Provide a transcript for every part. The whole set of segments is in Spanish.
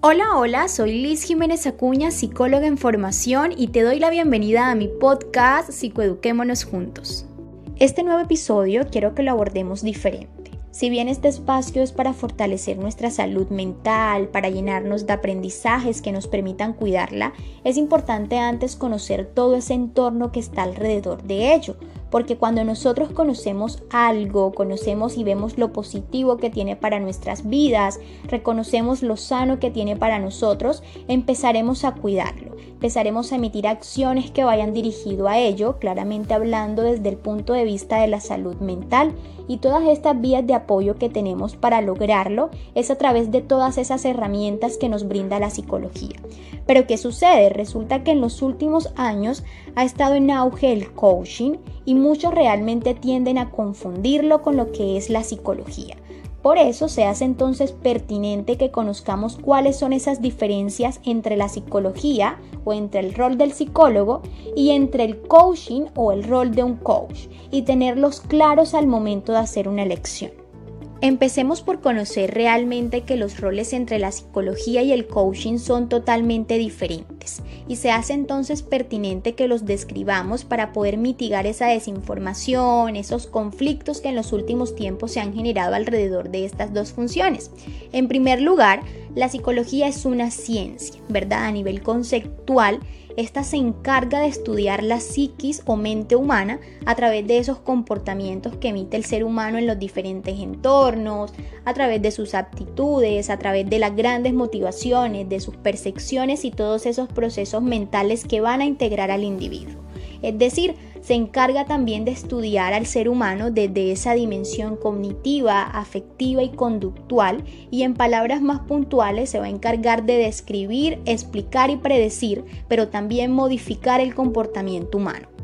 Hola, hola, soy Liz Jiménez Acuña, psicóloga en formación y te doy la bienvenida a mi podcast Psicoeduquémonos Juntos. Este nuevo episodio quiero que lo abordemos diferente. Si bien este espacio es para fortalecer nuestra salud mental, para llenarnos de aprendizajes que nos permitan cuidarla, es importante antes conocer todo ese entorno que está alrededor de ello, porque cuando nosotros conocemos algo, conocemos y vemos lo positivo que tiene para nuestras vidas, reconocemos lo sano que tiene para nosotros, empezaremos a cuidarlo, empezaremos a emitir acciones que vayan dirigido a ello, claramente hablando desde el punto de vista de la salud mental y todas estas vías de apoyo que tenemos para lograrlo es a través de todas esas herramientas que nos brinda la psicología. Pero ¿qué sucede? Resulta que en los últimos años ha estado en auge el coaching y muchos realmente tienden a confundirlo con lo que es la psicología. Por eso se hace entonces pertinente que conozcamos cuáles son esas diferencias entre la psicología o entre el rol del psicólogo y entre el coaching o el rol de un coach y tenerlos claros al momento de hacer una elección. Empecemos por conocer realmente que los roles entre la psicología y el coaching son totalmente diferentes y se hace entonces pertinente que los describamos para poder mitigar esa desinformación, esos conflictos que en los últimos tiempos se han generado alrededor de estas dos funciones. En primer lugar, la psicología es una ciencia, ¿verdad? A nivel conceptual esta se encarga de estudiar la psiquis o mente humana a través de esos comportamientos que emite el ser humano en los diferentes entornos, a través de sus aptitudes, a través de las grandes motivaciones, de sus percepciones y todos esos procesos mentales que van a integrar al individuo. Es decir, se encarga también de estudiar al ser humano desde esa dimensión cognitiva, afectiva y conductual y en palabras más puntuales se va a encargar de describir, explicar y predecir, pero también modificar el comportamiento humano.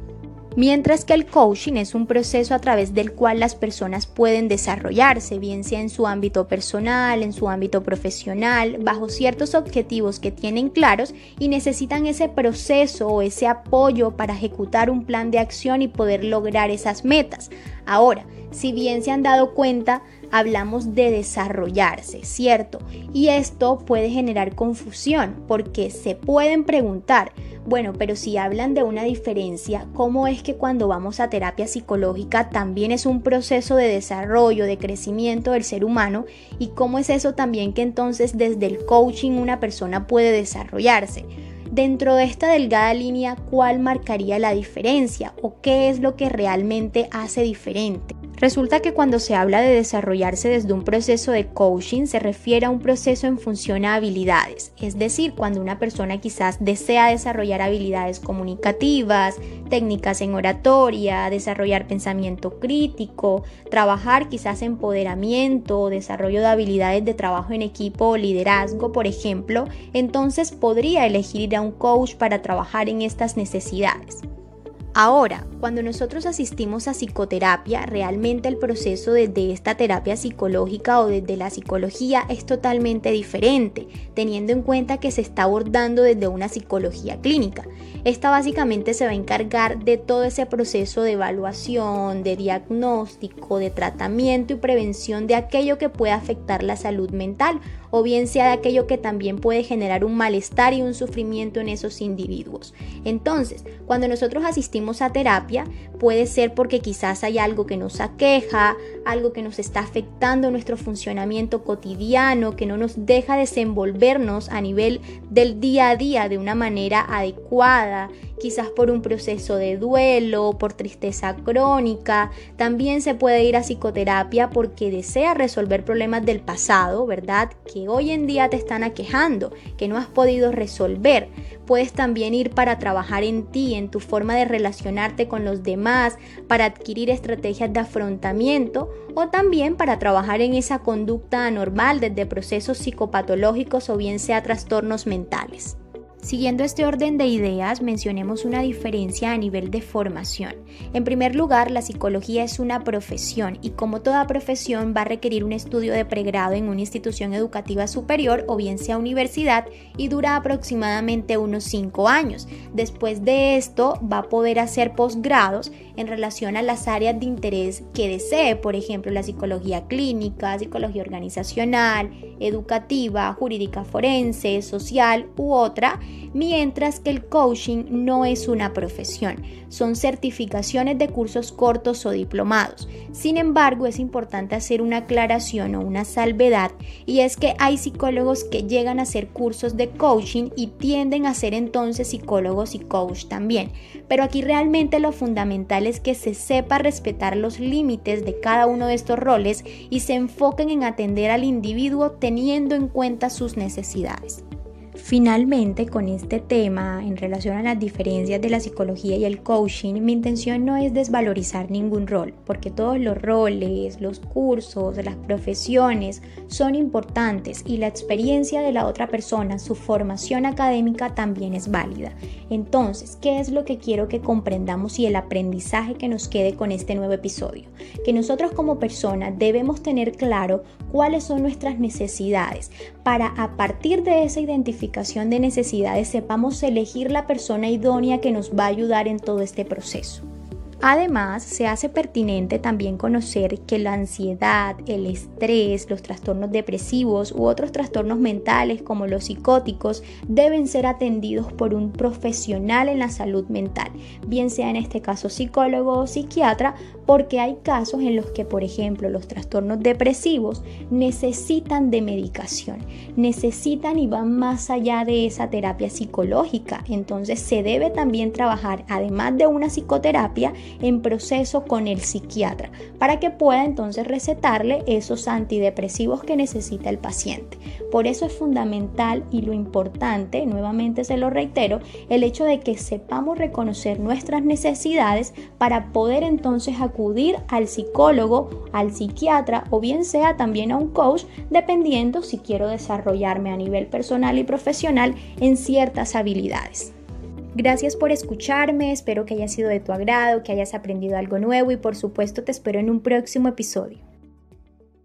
Mientras que el coaching es un proceso a través del cual las personas pueden desarrollarse, bien sea en su ámbito personal, en su ámbito profesional, bajo ciertos objetivos que tienen claros y necesitan ese proceso o ese apoyo para ejecutar un plan de acción y poder lograr esas metas. Ahora, si bien se han dado cuenta, hablamos de desarrollarse, ¿cierto? Y esto puede generar confusión porque se pueden preguntar, bueno, pero si hablan de una diferencia, ¿cómo es que cuando vamos a terapia psicológica también es un proceso de desarrollo, de crecimiento del ser humano? ¿Y cómo es eso también que entonces desde el coaching una persona puede desarrollarse? Dentro de esta delgada línea, ¿cuál marcaría la diferencia o qué es lo que realmente hace diferente? Resulta que cuando se habla de desarrollarse desde un proceso de coaching se refiere a un proceso en función a habilidades, es decir, cuando una persona quizás desea desarrollar habilidades comunicativas, técnicas en oratoria, desarrollar pensamiento crítico, trabajar quizás empoderamiento, desarrollo de habilidades de trabajo en equipo o liderazgo, por ejemplo, entonces podría elegir ir a un coach para trabajar en estas necesidades. Ahora, cuando nosotros asistimos a psicoterapia, realmente el proceso desde esta terapia psicológica o desde la psicología es totalmente diferente, teniendo en cuenta que se está abordando desde una psicología clínica. Esta básicamente se va a encargar de todo ese proceso de evaluación, de diagnóstico, de tratamiento y prevención de aquello que pueda afectar la salud mental o bien sea de aquello que también puede generar un malestar y un sufrimiento en esos individuos. Entonces, cuando nosotros asistimos a terapia, puede ser porque quizás hay algo que nos aqueja, algo que nos está afectando nuestro funcionamiento cotidiano, que no nos deja desenvolvernos a nivel del día a día de una manera adecuada quizás por un proceso de duelo, por tristeza crónica. También se puede ir a psicoterapia porque desea resolver problemas del pasado, ¿verdad? Que hoy en día te están aquejando, que no has podido resolver. Puedes también ir para trabajar en ti, en tu forma de relacionarte con los demás, para adquirir estrategias de afrontamiento o también para trabajar en esa conducta anormal desde procesos psicopatológicos o bien sea trastornos mentales. Siguiendo este orden de ideas, mencionemos una diferencia a nivel de formación. En primer lugar, la psicología es una profesión y como toda profesión va a requerir un estudio de pregrado en una institución educativa superior o bien sea universidad y dura aproximadamente unos 5 años. Después de esto va a poder hacer posgrados en relación a las áreas de interés que desee, por ejemplo, la psicología clínica, psicología organizacional, educativa, jurídica forense, social u otra mientras que el coaching no es una profesión, son certificaciones de cursos cortos o diplomados. Sin embargo, es importante hacer una aclaración o una salvedad y es que hay psicólogos que llegan a hacer cursos de coaching y tienden a ser entonces psicólogos y coach también. Pero aquí realmente lo fundamental es que se sepa respetar los límites de cada uno de estos roles y se enfoquen en atender al individuo teniendo en cuenta sus necesidades. Finalmente, con este tema en relación a las diferencias de la psicología y el coaching, mi intención no es desvalorizar ningún rol, porque todos los roles, los cursos, las profesiones son importantes y la experiencia de la otra persona, su formación académica también es válida. Entonces, ¿qué es lo que quiero que comprendamos y el aprendizaje que nos quede con este nuevo episodio? Que nosotros como personas debemos tener claro cuáles son nuestras necesidades para a partir de esa de necesidades sepamos elegir la persona idónea que nos va a ayudar en todo este proceso. Además, se hace pertinente también conocer que la ansiedad, el estrés, los trastornos depresivos u otros trastornos mentales como los psicóticos deben ser atendidos por un profesional en la salud mental, bien sea en este caso psicólogo o psiquiatra, porque hay casos en los que, por ejemplo, los trastornos depresivos necesitan de medicación, necesitan y van más allá de esa terapia psicológica. Entonces se debe también trabajar, además de una psicoterapia, en proceso con el psiquiatra para que pueda entonces recetarle esos antidepresivos que necesita el paciente. Por eso es fundamental y lo importante, nuevamente se lo reitero, el hecho de que sepamos reconocer nuestras necesidades para poder entonces acudir al psicólogo, al psiquiatra o bien sea también a un coach, dependiendo si quiero desarrollarme a nivel personal y profesional en ciertas habilidades. Gracias por escucharme, espero que haya sido de tu agrado, que hayas aprendido algo nuevo y por supuesto te espero en un próximo episodio.